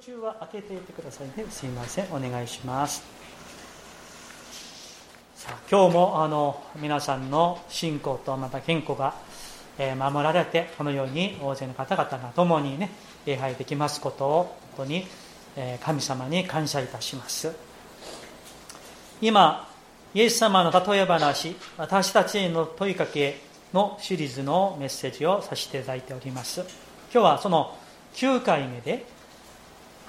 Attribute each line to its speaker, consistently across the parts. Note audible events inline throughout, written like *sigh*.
Speaker 1: 中は開けていてくださいね。すいません。お願いします。さあ今日もあの皆さんの信仰とまた健康が、えー、守られてこのように大勢の方々が共にね礼拝できますことを本当に、えー、神様に感謝いたします。今イエス様の例え話私たちへの問いかけのシリーズのメッセージをさせていただいております。今日はその9回目で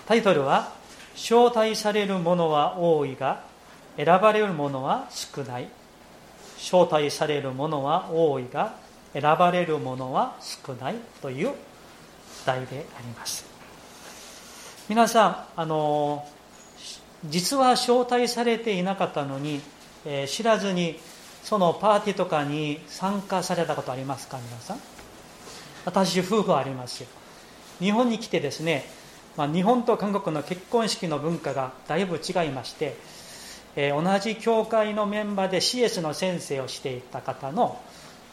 Speaker 1: タイトルは「招待される者は多いが選ばれる者は少ない」「招待される者は多いが選ばれる者は少ない」という題であります。皆さんあの実は招待されていなかったのに、えー、知らずにそのパーティーとかに参加されたことありますか？皆さん。私夫婦ありますよ。日本に来てですね、まあ、日本と韓国の結婚式の文化がだいぶ違いまして、えー、同じ教会のメンバーで CS の先生をしていた方の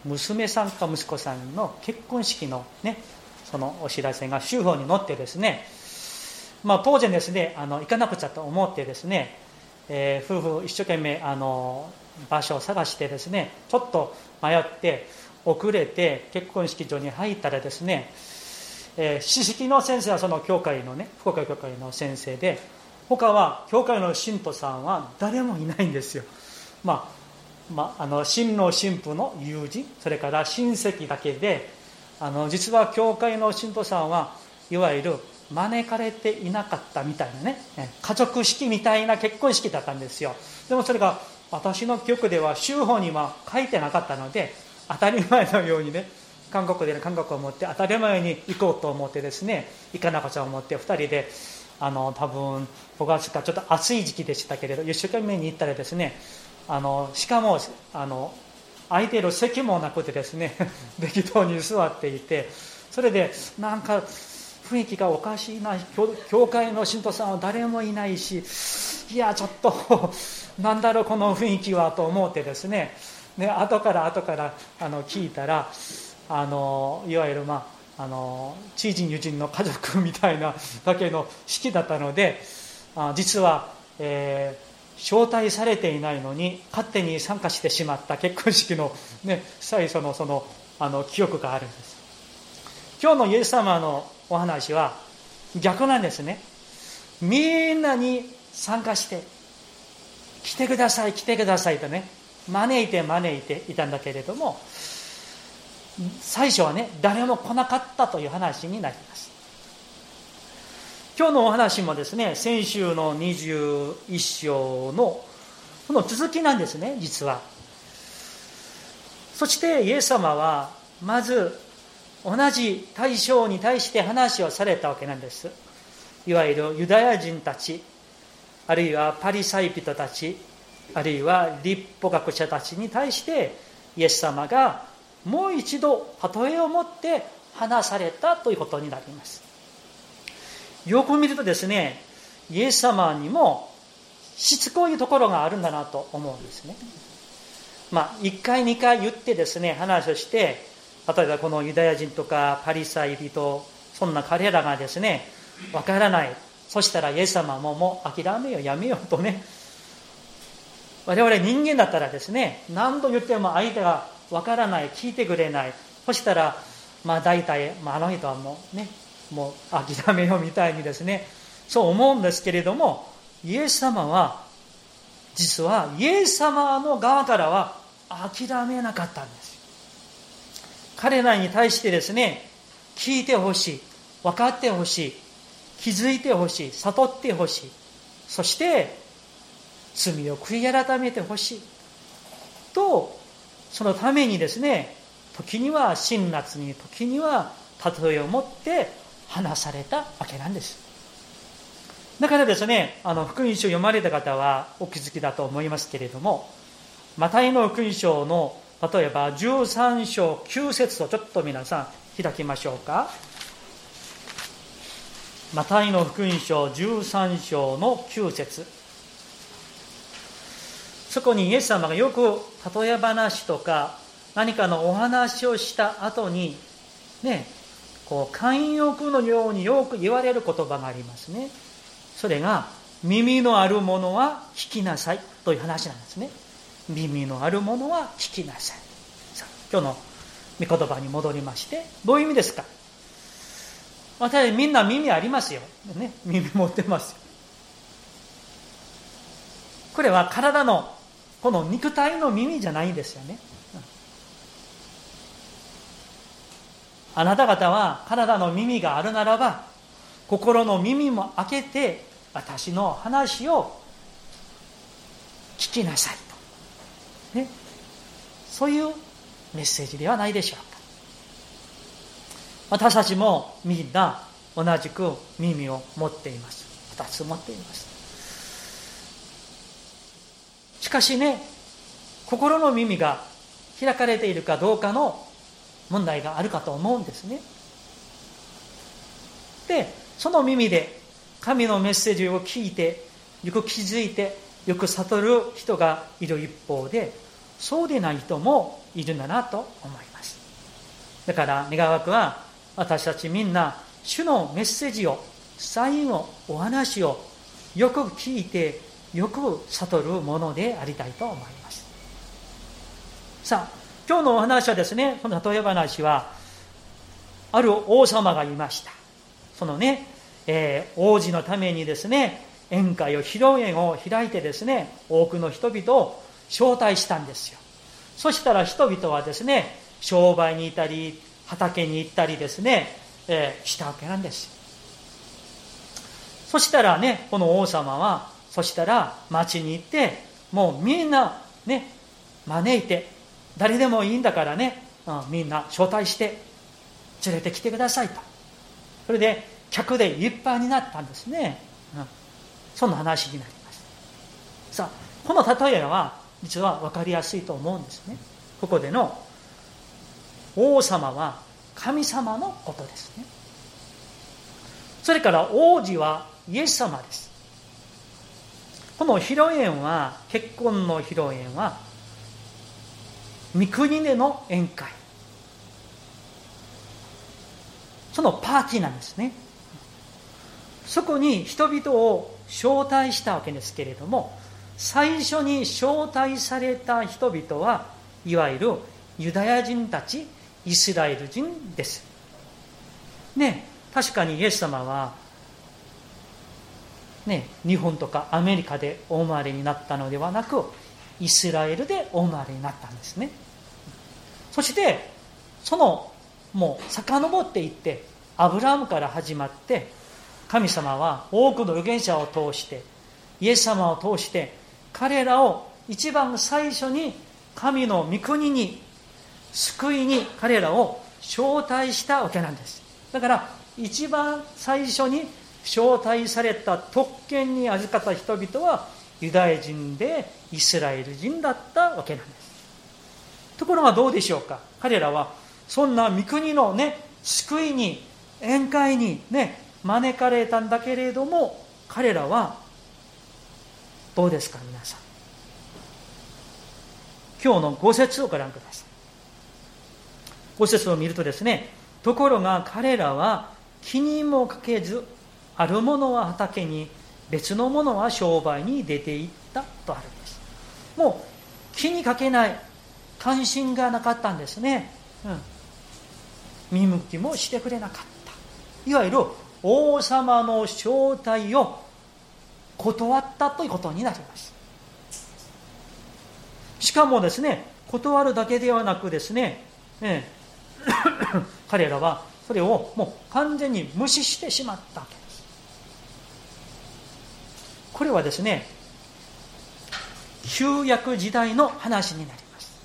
Speaker 1: 娘さんか息子さんの結婚式のねそのお知らせが週報に載ってですね、まあ、当然ですねあの行かなくちゃと思ってですね、えー、夫婦一生懸命あの場所を探してですねちょっと迷って遅れて結婚式場に入ったらですね、えー、知識の先生はその教会のね福岡教会の先生で他は教会の信徒さんは誰もいないんですよ。まあまあ、あの新郎新婦の友人それから親戚だけであの実は教会の信徒さんはいわゆる招かれていなかったみたいなね家族式みたいな結婚式だったんですよ。でもそれが私の記憶では州法には書いてなかったので当たり前のようにね韓国で韓国を持って当たり前に行こうと思ってですね行かなくちゃ思って2人であの多分5月かちょっと暑い時期でしたけれど一生懸命に行ったらですねあのしかもあの空いている席もなくてですね *laughs* 適当に座っていてそれでなんか雰囲気がおかしいな教会の信徒さんは誰もいないしいやちょっと *laughs* なんだろうこの雰囲気はと思ってですねね後から後からあの聞いたらあのいわゆるまああの知人友人の家族みたいなだけの式だったのであ実は、えー、招待されていないのに勝手に参加してしまった結婚式の、ね、最初のそのあの記憶があるんです。今日のイエス様のお話は逆なんですね。みんなに参加して来てください来てくださいとね招いて招いていたんだけれども最初はね誰も来なかったという話になります。今日のお話もですね先週の21章のこの続きなんですね実は。そしてイエス様はまず同じ対象に対して話をされたわけなんです。いわゆるユダヤ人たちあるいはパリサイ人たちあるいは立法学者たちに対してイエス様がもう一度例えを持って話されたということになります。よく見るとですねイエス様にもしつこいところがあるんだなと思うんですね。まあ1回2回言ってですね話をして例えばこのユダヤ人とかパリサイ人そんな彼らがですねわからない。そしたらイエス様ももう諦めようやめようとね。我々人間だったらですね何度言っても相手がわからない聞いてくれない。そしたらまあ大体、まあ、あの人はもうねもう諦めようみたいにですねそう思うんですけれどもイエス様は実はイエス様の側からは諦めなかったんです彼らに対してですね聞いてほしい分かってほしい気づいてほしい悟ってほしい。そして罪を悔い改めてほしい。そのためにですね時には辛辣に時には例えを持って話されたわけなんです。だからですねあの福音書読まれた方はお気づきだと思いますけれどもマタイの福音書の例えば13章9節をちょっと皆さん開きましょうか。マタイの福音書13章の9節。そこにイエス様がよく例え話とか何かのお話をした後にねこう慣用のようによく言われる言葉がありますね。それが耳のあるものは聞きなさいという話なんですね。耳のあるものは聞きなさい。さあ今日の御言葉に戻りましてどういう意味ですか？私みんな耳ありますよ、ね、耳持ってますよ。これは体のこの肉体の耳じゃないんですよね。あなた方は体の耳があるならば心の耳も開けて私の話を聞きなさいと、ね、そういうメッセージではないでしょうか。私たちもみんな同じく耳を持っています。2つ持っています。しかしね心の耳が開かれているかどうかの問題があるかと思うんですね。でその耳で神のメッセージを聞いてよく気づいてよく悟る人がいる一方でそうでない人もいるんだなと思います。だから願わくは私たちみんな主のメッセージをサインをお話をよく聞いてよく悟るものでありたいと思います。さあ今日のお話はですねこの例え話はある王様がいました。そのね、えー、王子のためにですね宴会を披露宴を開いてですね多くの人々を招待したんですよ。そしたら人々はですね商売に行ったり畑に行ったりですね、えー、したわけなんですそしたらねこの王様はそしたら町に行ってもうみんなね招いて誰でもいいんだからね、うん、みんな招待して連れてきてくださいと。それで客でいっぱいになったんですね、うん、そんな話になります。さあこの例えは実は分かりやすいと思うんですね。ここでの王様は神様のことですね。それから王子はイエス様です。この披露宴は結婚の披露宴は三国での宴会。そのパーティーなんですね。そこに人々を招待したわけですけれども最初に招待された人々はいわゆるユダヤ人たちイスラエル人です。ね確かにイエス様はね日本とかアメリカでお生まれになったのではなくイスラエルでお生まれになったんですね。そしてそのもう遡っていってアブラハムから始まって神様は多くの預言者を通してイエス様を通して彼らを一番最初に神の御国に救いに彼らを招待したわけなんです。だから一番最初に招待された特権に預かった人々はユダヤ人でイスラエル人だったわけなんです。ところがどうでしょうか？彼らはそんな御国のね救いに宴会にね招かれたんだけれども彼らはどうですか皆さん？今日の五節をご覧ください。五節を見るとですねところが彼らは気にもかけずあるものは畑に別のものは商売に出ていったとあるんです。もう気にかけない関心がなかったんですね、うん、見向きもしてくれなかった。いわゆる王様の招待を断ったということになります。しかもですね断るだけではなくですね、ね *coughs* 彼らはそれをもう完全に無視してしまったわけ。ですこれはですね旧約時代の話になります。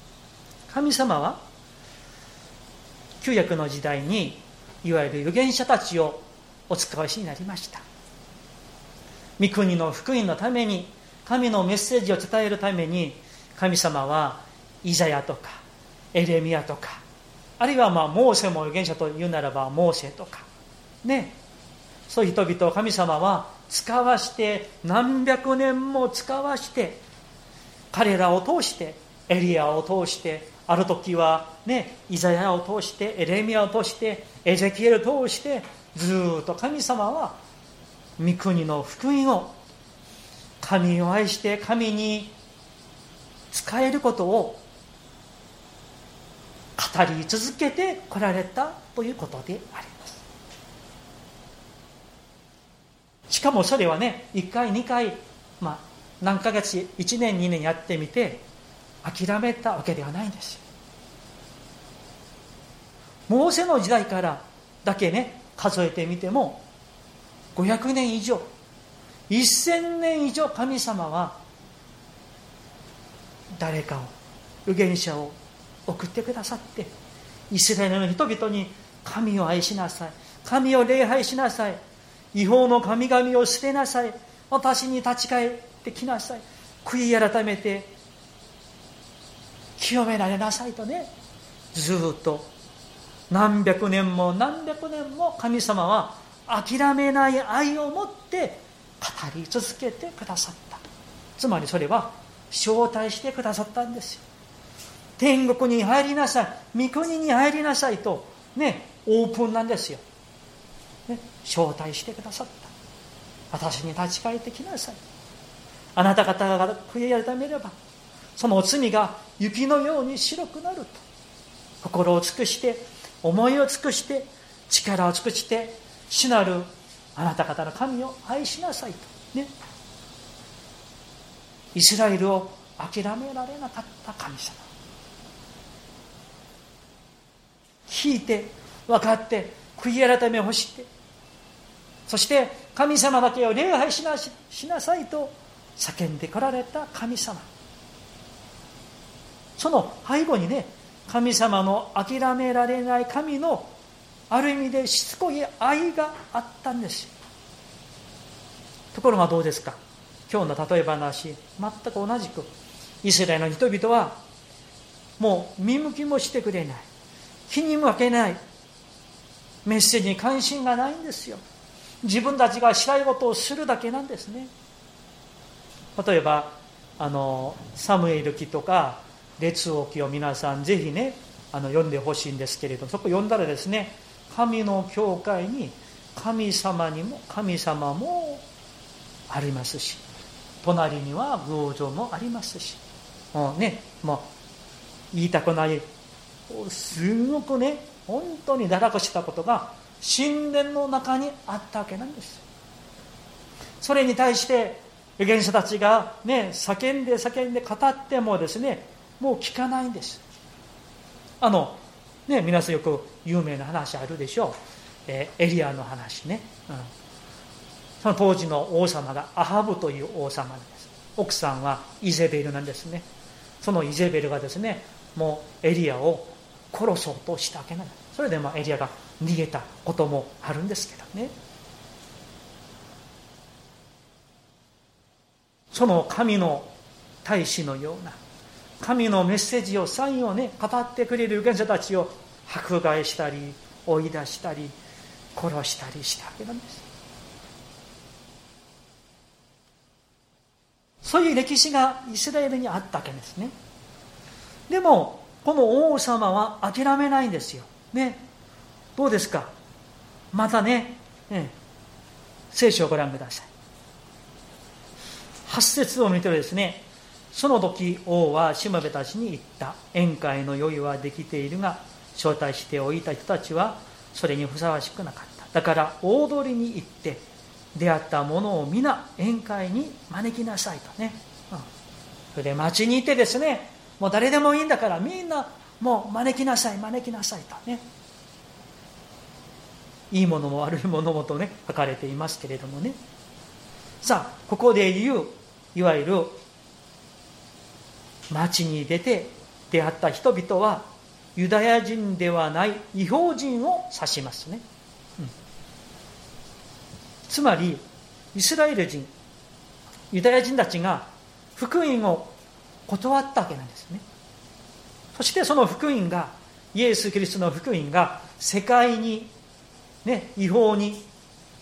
Speaker 1: 神様は旧約の時代にいわゆる預言者たちをお使わしになりました。御国の福音のために神のメッセージを伝えるために神様はイザヤとかエレミアとかあるいはまあモーセも預言者というならばモーセとかね。そういう人々を神様は使わして何百年も使わして彼らを通してエリアを通してある時はねイザヤを通してエレミアを通してエゼキエルを通してずっと神様は御国の福音を神を愛して神に使えることを語り続けてこられたということであります。しかもそれはね1回2回、まあ、何ヶ月1年2年やってみて諦めたわけではないんですモーセの時代からだけね数えてみても500年以上1000年以上神様は誰かを預言者を送ってくださってイスラエルの人々に神を愛しなさい神を礼拝しなさい違法の神々を捨てなさい。私に立ち返ってきなさい。悔い改めて清められなさいとねずっと何百年も何百年も神様は諦めない愛を持って語り続けてくださった。つまりそれは招待してくださったんですよ。天国に入りなさい。御国に入りなさいとねオープンなんですよ、ね、招待してくださった。私に立ち返ってきなさい。あなた方が悔い改めればその罪が雪のように白くなると。心を尽くして思いを尽くして力を尽くして主なるあなた方の神を愛しなさいと。ね。イスラエルを諦められなかった神様。聞いて分かって悔い改めをしてそして神様だけを礼拝しなしなさいと叫んでこられた神様。その背後にね神様の諦められない神のある意味でしつこい愛があったんです。ところがどうですか？今日の例え話全く同じくイスラエルの人々はもう見向きもしてくれない。気にもかけない。メッセージに関心がないんですよ。自分たちがしたいことをするだけなんですね。例えばあのサムエル記とか列王記を皆さんぜひねあの読んでほしいんですけれどそこ読んだらですね神の教会に神様にも神様もありますし隣には偶像もありますしもうねもう言いたくないすごくね本当に堕落したことが神殿の中にあったわけなんですそれに対して預言者たちがね叫んで叫んで語ってもですねもう聞かないんです。あのね皆さんよく有名な話あるでしょう、えー、エリアの話ね、うん、その当時の王様がアハブという王様です。奥さんはイゼベルなんですね。そのイゼベルがですねもうエリアを殺そうとしたわけなんですそれでまあエリアが逃げたこともあるんですけどね。その神の大使のような神のメッセージをサインをね語ってくれる預言者たちを迫害したり追い出したり殺したりしたわけなんです。そういう歴史がイスラエルにあったわけですね。でもこの王様は諦めないんですよ。ね。どうですか？またね、ね聖書をご覧ください。8節を見てですね。その時王はしもべたちに言った。宴会の用意はできているが招待しておいた人たちはそれにふさわしくなかった。だから大通りに行って出会ったものを皆宴会に招きなさいとね、うん、それで町にいてですねもう誰でもいいんだからみんなもう招きなさい招きなさいとね。いいものも悪いものもとね書かれていますけれどもね。さあここで言ういわゆる町に出て出会った人々はユダヤ人ではない違法人を指しますね、うん、つまりイスラエル人ユダヤ人たちが福音を断ったわけなんですね。そしてその福音がイエス・キリストの福音が世界に、ね、違法に、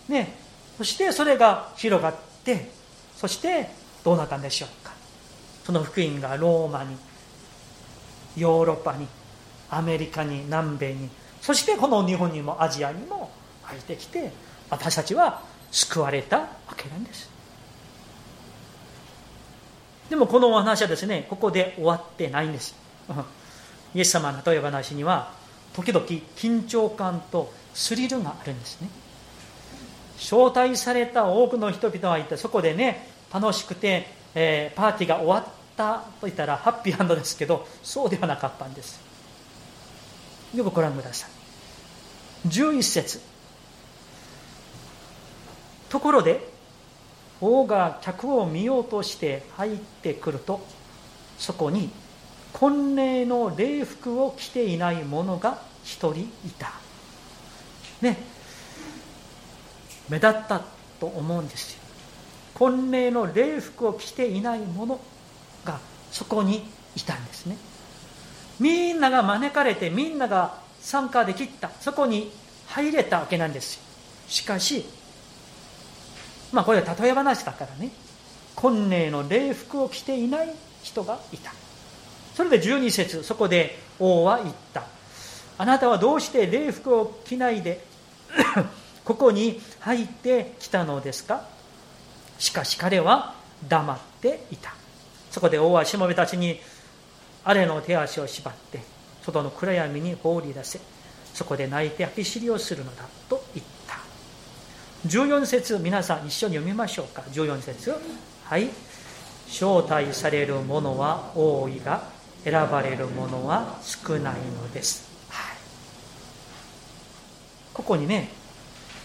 Speaker 1: ね、そしてそれが広がってそしてどうなったんでしょうか。その福音がローマにヨーロッパにアメリカに南米にそしてこの日本にもアジアにも入ってきて私たちは救われたわけなんです。でもこのお話はですねここで終わってないんです。*laughs* イエス様の例え話には時々緊張感とスリルがあるんですね。招待された多くの人々がいてそこでね楽しくて、えー、パーティーが終わったと言ったらハッピーハンドですけどそうではなかったんです。よくご覧ください。11節。ところで王が客を見ようとして入ってくるとそこに婚礼の礼服を着ていない者が一人いた。ね。目立ったと思うんですよ。婚礼の礼服を着ていない者がそこにいたんですね。みんなが招かれてみんなが参加できた。そこに入れたわけなんですよ。しかしまあこれは例え話だからね。婚礼の礼服を着ていない人がいた。それで12節そこで王は言った。あなたはどうして礼服を着ないで *coughs* ここに入ってきたのですか？しかし彼は黙っていた。そこで王はしもべたちにあれの手足を縛って外の暗闇に放り出せ。そこで泣いて走きりをするのだと14節皆さん一緒に読みましょうか。14節。はい。招待される者は多いが選ばれる者は少ないのです、はい、ここにね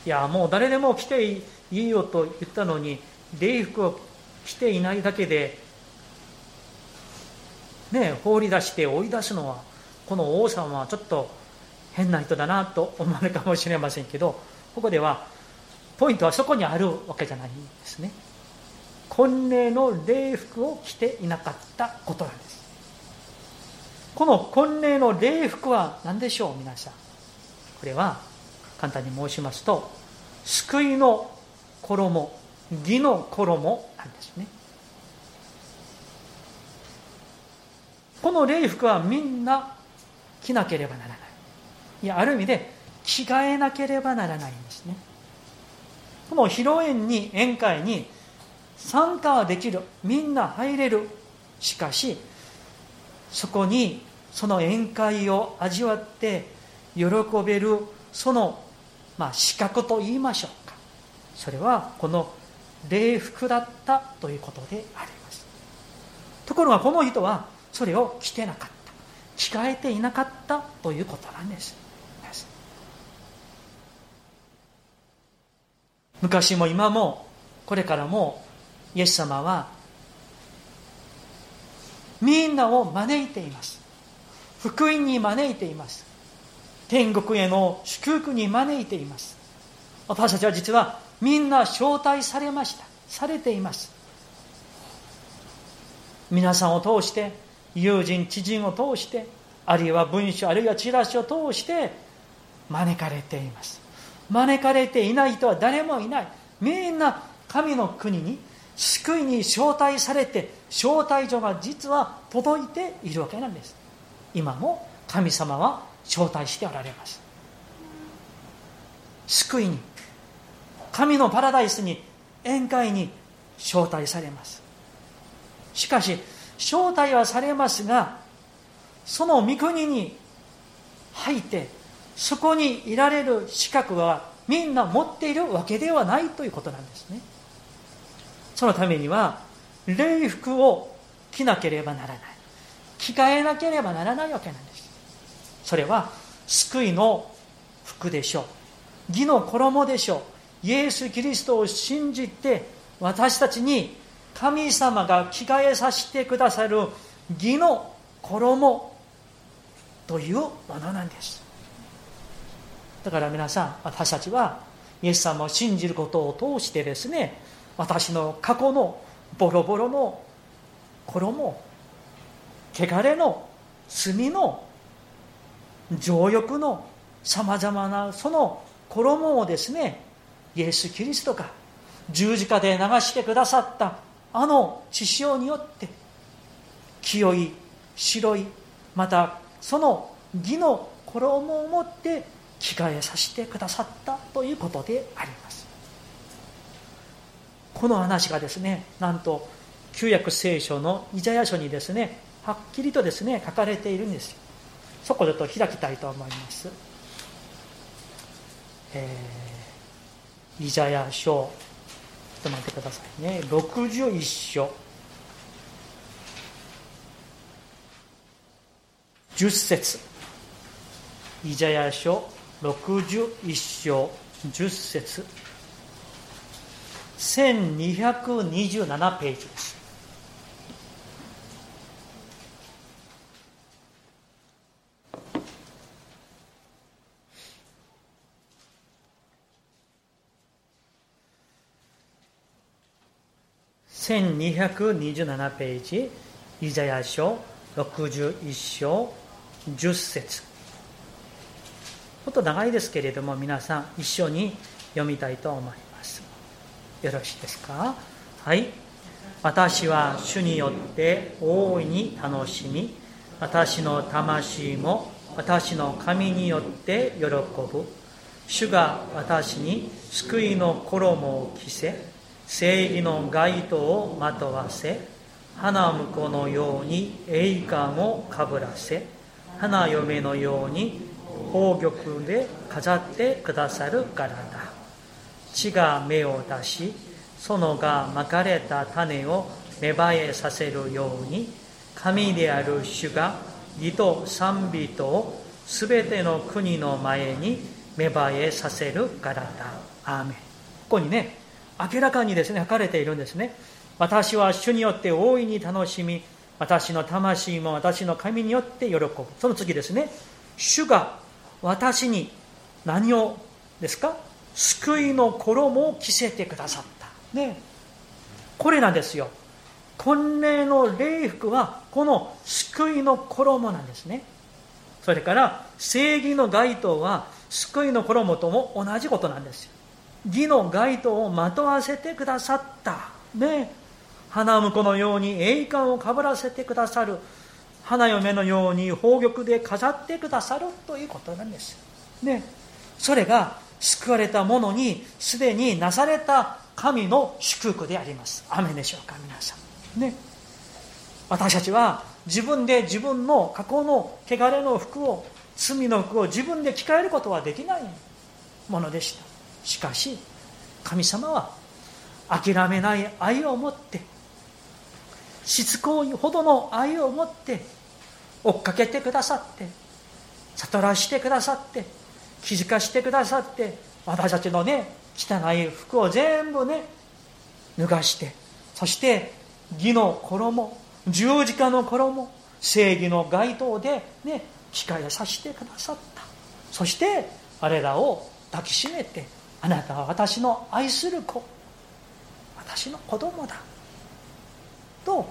Speaker 1: いやもう誰でも来ていいよと言ったのに礼服を着ていないだけでね、放り出して追い出すのはこの王様はちょっと変な人だなと思われるかもしれませんけどここではポイントはそこにあるわけじゃないんですね。婚礼の礼服を着ていなかったことなんです。この婚礼の礼服は何でしょう皆さん。これは簡単に申しますと救いの衣義の衣なんですね。この礼服はみんな着なければならない。いやある意味で着替えなければならないんですね。この披露宴に宴会に参加はできるみんな入れる。しかしそこにその宴会を味わって喜べるその、まあ、資格と言いましょうか。それはこの礼服だったということであります。ところがこの人はそれを着てなかった。着替えていなかったということなんです。昔も今もこれからもイエス様はみんなを招いています。福音に招いています。天国への祝福に招いています。私たちは実はみんな招待されました。されています。皆さんを通して友人知人を通してあるいは文書あるいはチラシを通して招かれています。招かれていない人は誰もいない。みんな神の国に救いに招待されて招待状が実は届いているわけなんです。今も神様は招待しておられます。救いに神のパラダイスに宴会に招待されます。しかし招待はされますがその御国に入ってそこにいられる資格はみんな持っているわけではないということなんですね。そのためには礼服を着なければならない。着替えなければならないわけなんです。それは救いの服でしょう。義の衣でしょう。イエス・キリストを信じて私たちに神様が着替えさせてくださる義の衣というものなんです。だから皆さん私たちはイエス様を信じることを通してですね私の過去のボロボロの衣汚れの罪の情欲のさまざまなその衣をですねイエス・キリストが十字架で流してくださったあの血潮によって清い白いまたその義の衣を持って着替えさせてくださったということであります。この話がですねなんと旧約聖書のイザヤ書にですねはっきりとですね書かれているんです。よそこでと開きたいと思います、えー、イザヤ書。ちょっと待ってくださいね。61章。10節。イザヤ書61章10節。1227ページです。1227ページイザヤ書61章10節。ちょっと長いですけれども皆さん一緒に読みたいと思います。よろしいですか？はい。私は主によって大いに楽しみ私の魂も私の神によって喜ぶ。主が私に救いの衣を着せ正義の街灯をまとわせ花婿のように栄冠をかぶらせ花嫁のように宝玉で飾ってくださるからだ。地が芽を出し園がまかれた種を芽生えさせるように神である主が義と賛美とをすべての国の前に芽生えさせるからだ。アーメン。ここにね明らかにですね書かれているんですね。私は主によって大いに楽しみ私の魂も私の神によって喜ぶ。その次ですね。主が私に何をですか？救いの衣を着せてくださった。ね。これなんですよ。婚礼の礼服はこの救いの衣なんですね。それから正義の街灯は救いの衣とも同じことなんですよ。義の街灯をまとわせてくださった。ね。花婿のように栄冠をかぶらせてくださる。花嫁のように宝玉で飾ってくださるということなんです。ね。それが救われた者にすでになされた神の祝福であります。雨でしょうか皆さん。ね。私たちは自分で自分の過去の汚れの服を罪の服を自分で着替えることはできないものでした。しかし神様は諦めない愛を持ってしつこいほどの愛を持って追っかけてくださって悟らしてくださって気づかしてくださって私たちのね汚い服を全部ね脱がしてそして義の衣十字架の衣正義の街灯でね機会をさせてくださった。そしてあれらを抱きしめてあなたは私の愛する子私の子供だと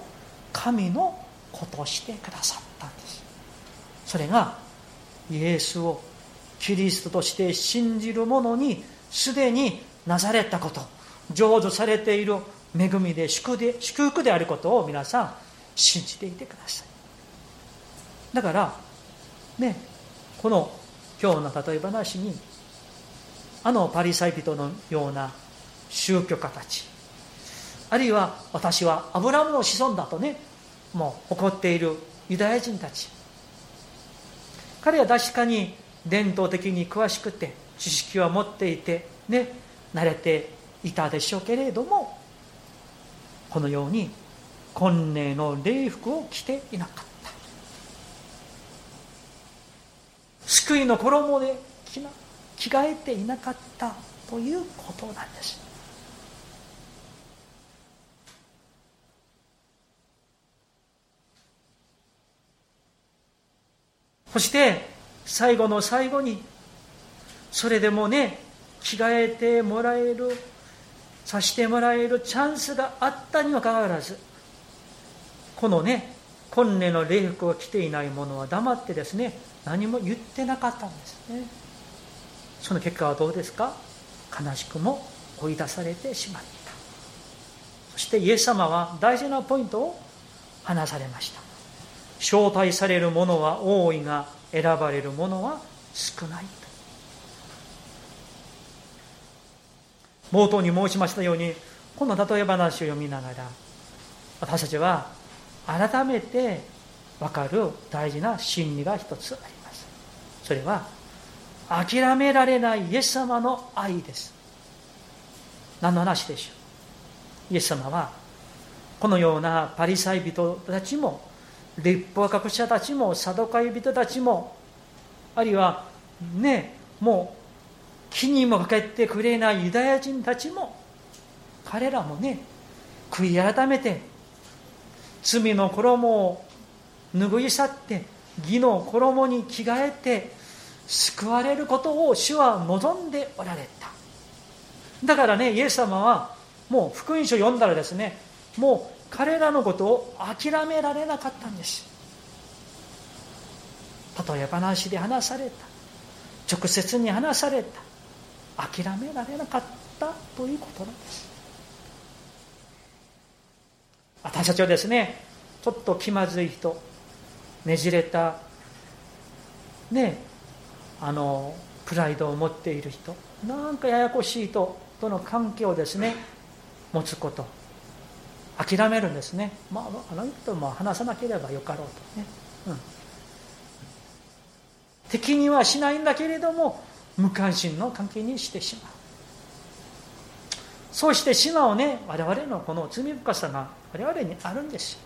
Speaker 1: 神のことしてくださった。んです。それがイエスをキリストとして信じる者にすでになされたこと成就されている恵みで祝で祝福であることを皆さん信じていてください。だからねこの今日の例え話にあのパリサイ人のような宗教家たちあるいは私はアブラムの子孫だとねもう誇っているユダヤ人たち。彼は確かに伝統的に詳しくて知識は持っていてね慣れていたでしょうけれどもこのように婚礼の礼服を着ていなかった。救いの衣で着な着替えていなかったということなんです。そして最後の最後にそれでもね着替えてもらえるさしてもらえるチャンスがあったにもかかわらずこのね婚礼の礼服を着ていない者は黙ってですね何も言ってなかったんですね。その結果はどうですか？悲しくも追い出されてしまった。そしてイエス様は大事なポイントを話されました。招待される者は多いが選ばれる者は少ない冒頭に申しましたようにこの例え話を読みながら私たちは改めて分かる大事な真理が一つあります。それは諦められないイエス様の愛です。何の話でしょう？イエス様はこのようなパリサイ人たちも立法学者たちもサドカイ人たちもあるいはねもう気にもかけてくれないユダヤ人たちも彼らもね悔い改めて罪の衣を拭い去って義の衣に着替えて救われることを主は望んでおられた。だからねイエス様はもう福音書を読んだらですねもう彼らのことを諦められなかったんです。例え話で話された。直接に話された。諦められなかったということなんです。私たちはですねちょっと気まずい人ねじれたねあのプライドを持っている人なんかややこしい人との関係をですね持つこと諦めるんですね、まあ、あの人も話さなければよかろうとね、うん、敵にはしないんだけれども無関心の関係にしてしまう。そうしてしまうね我々のこの罪深さが我々にあるんです。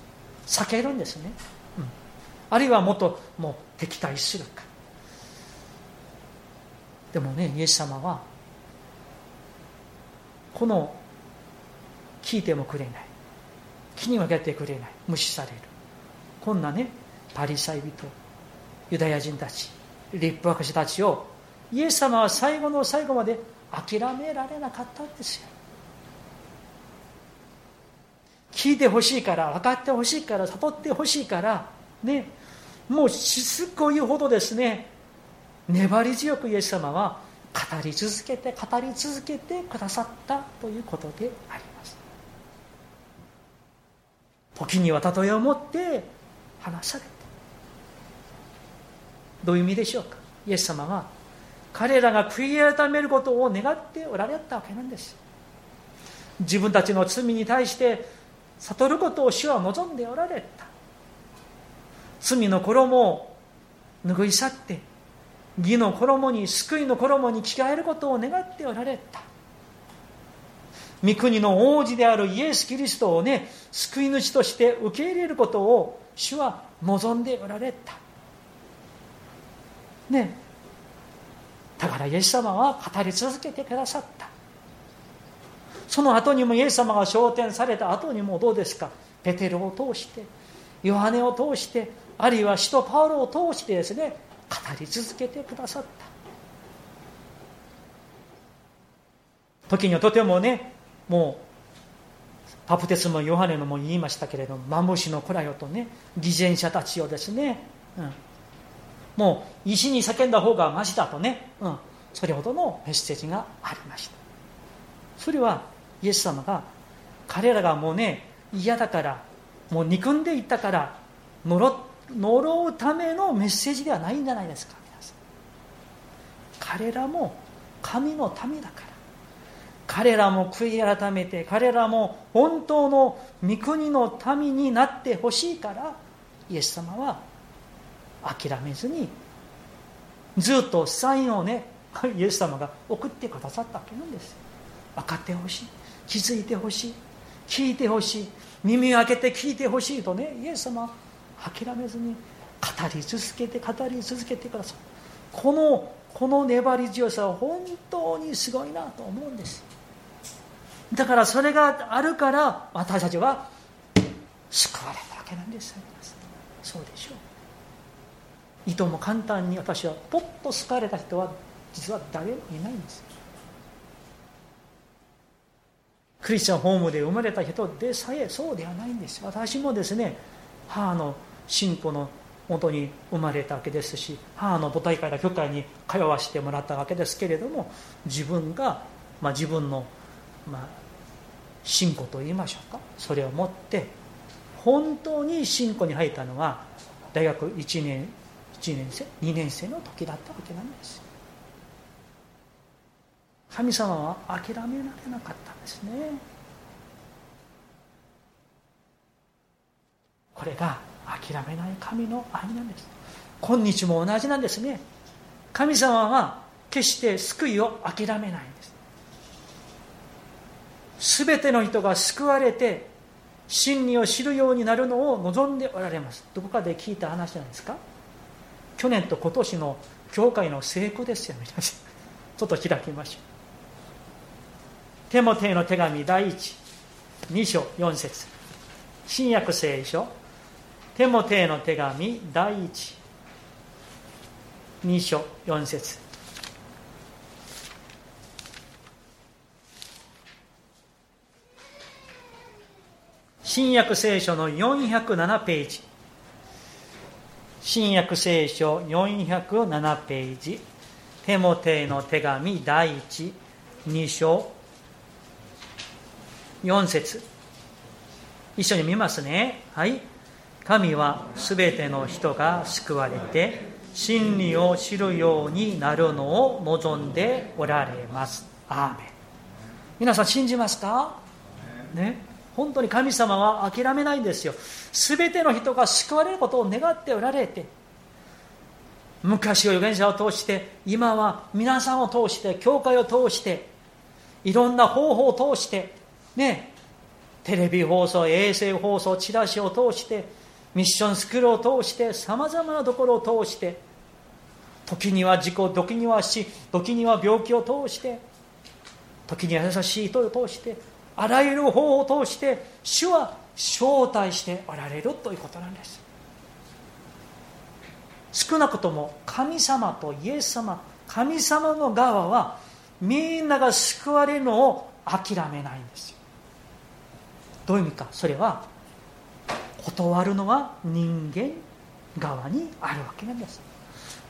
Speaker 1: 避けるんですね、うん、あるいはもっともう敵対するか。でもねイエス様はこの聞いてもくれない。気に分けてくれない。無視される。こんなねパリサイ人ユダヤ人たち立法学者たちをイエス様は最後の最後まで諦められなかったんですよ。聞いてほしいから分かってほしいから悟ってほしいからねもうしつこいほどですね粘り強くイエス様は語り続けて語り続けてくださったということであります。時には例えを持って話されたどういう意味でしょうか？イエス様は彼らが悔い改めることを願っておられたわけなんです。自分たちの罪に対して悟ることを主は望んでおられた。罪の衣を拭い去って義の衣に救いの衣に着替えることを願っておられた。御国の王子であるイエス・キリストをね救い主として受け入れることを主は望んでおられた。ね。だからイエス様は語り続けてくださった。その後にもイエス様が昇天された後にもどうですか？ペテロを通してヨハネを通してあるいは使徒パウロを通してですね語り続けてくださった。時にはとてもねもうパプテスもヨハネのも言いましたけれどもマムシの子らよとね偽善者たちをですね、うん、もう石に叫んだ方がましだとね、うん、それほどのメッセージがありました。それはイエス様が彼らがもうね嫌だからもう憎んでいったから呪呪うためのメッセージではないんじゃないですか皆さん。彼らも神の民だから。彼らも悔い改めて彼らも本当の御国の民になってほしいからイエス様は諦めずにずっとサインをね *laughs* イエス様が送ってくださったわけなんです分かってほしい。気づいてほしい。聞いてほしい。耳を開けて聞いてほしいとねイエス様諦めずに語り続けて語り続けてくださいこのこの粘り強さは本当にすごいなと思うんですだからそれがあるから私たちは救われたわけなんです。そうでしょう。いとも簡単に私はポッと救われた人は実は誰もいないんです。クリスチャンホームで生まれた人でさえそうではないんです。私もですね母の信仰のもとに生まれたわけですし母の母体会や教会に通わせてもらったわけですけれども自分が、まあ、自分の、まあ、信仰と言いましょうか。それを持って本当に信仰に入ったのは大学1年1年生2年生の時だったわけなんです。神様は諦められなかったんですね。これが諦めない神の愛なんです。今日も同じなんですね。神様は決して救いを諦めないんです。全ての人が救われて真理を知るようになるのを望んでおられます。どこかで聞いた話なんですか？去年と今年の教会の成功ですよ皆さんちょっと開きましょう。テモテの手紙第一2章4節。新約聖書。テモテの手紙第一2章4節。新約聖書の407ページ。新約聖書407ページ。テモテの手紙第一。2章。4節。一緒に見ますね。はい。神はすべての人が救われて真理を知るようになるのを望んでおられます。アーメン。皆さん信じますか？ね。本当に神様は諦めないんですよ。すべての人が救われることを願っておられて昔は預言者を通して今は皆さんを通して教会を通していろんな方法を通してね、テレビ放送、衛星放送、チラシを通して、ミッションスクールを通して、さまざまなところを通して、時には事故、時には死、時には病気を通して、時には優しい人を通して、あらゆる方法を通して、主は招待しておられるということなんです。少なくとも神様とイエス様、神様の側はみんなが救われるのを諦めないんですよ。どういう意味かそれは断るのは人間側にあるわけなんです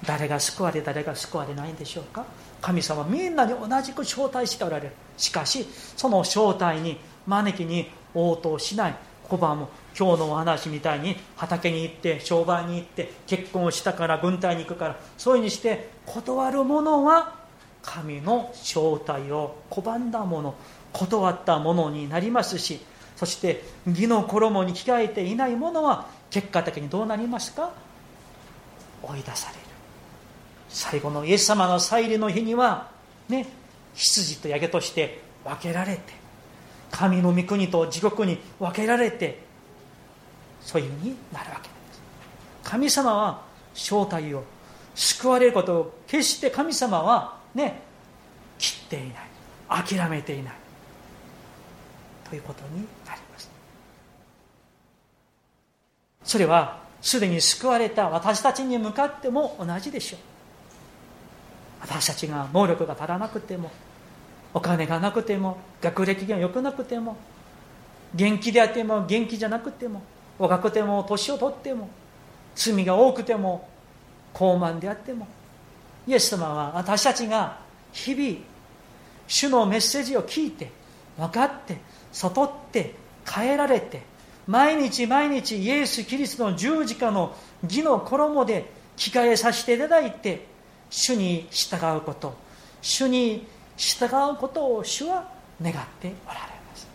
Speaker 1: 誰が救われ誰が救われないんでしょうか神様みんなに同じく招待しておられる。しかしその招待に招きに応答しない。小判も今日のお話みたいに畑に行って商売に行って結婚したから軍隊に行くからそういうふうにして断る者は神の招待を拒んだもの。断ったものになりますしそして義の衣に着替えていない者は結果的にどうなりますか？追い出される。最後のイエス様の再臨の日にはね羊とヤゲとして分けられて神の御国と地獄に分けられてそういうふうになるわけです。神様は正体を救われることを決して神様はね切っていない。諦めていない。ということになります。それはすでに救われた私たちに向かっても同じでしょう。私たちが能力が足らなくてもお金がなくても学歴が良くなくても元気であっても元気じゃなくても若くても年を取っても罪が多くても高慢であってもイエス様は私たちが日々主のメッセージを聞いて分かって悟って変えられて毎日毎日イエス・キリストの十字架の義の衣で着替えさせていただいて主に従うこと。主に従うことを主は願っておられます。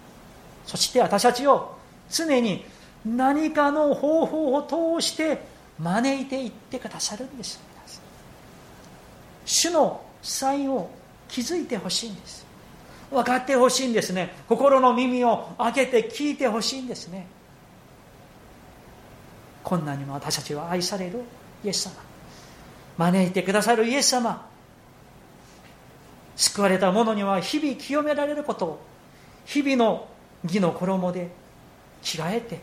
Speaker 1: そして私たちを常に何かの方法を通して招いていってくださるんです。主の才を気づいてほしいんです。分かってほしいんですね。心の耳を開けて聞いてほしいんですね。こんなにも私たちは愛されるイエス様。招いてくださるイエス様。救われた者には日々清められることを日々の義の衣で着替えて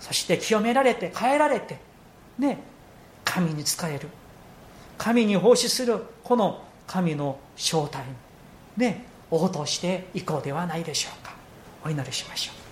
Speaker 1: そして清められて変えられてね神に仕える。神に奉仕するこの神の正体ね応答していこうではないでしょうか。お祈りしましょう。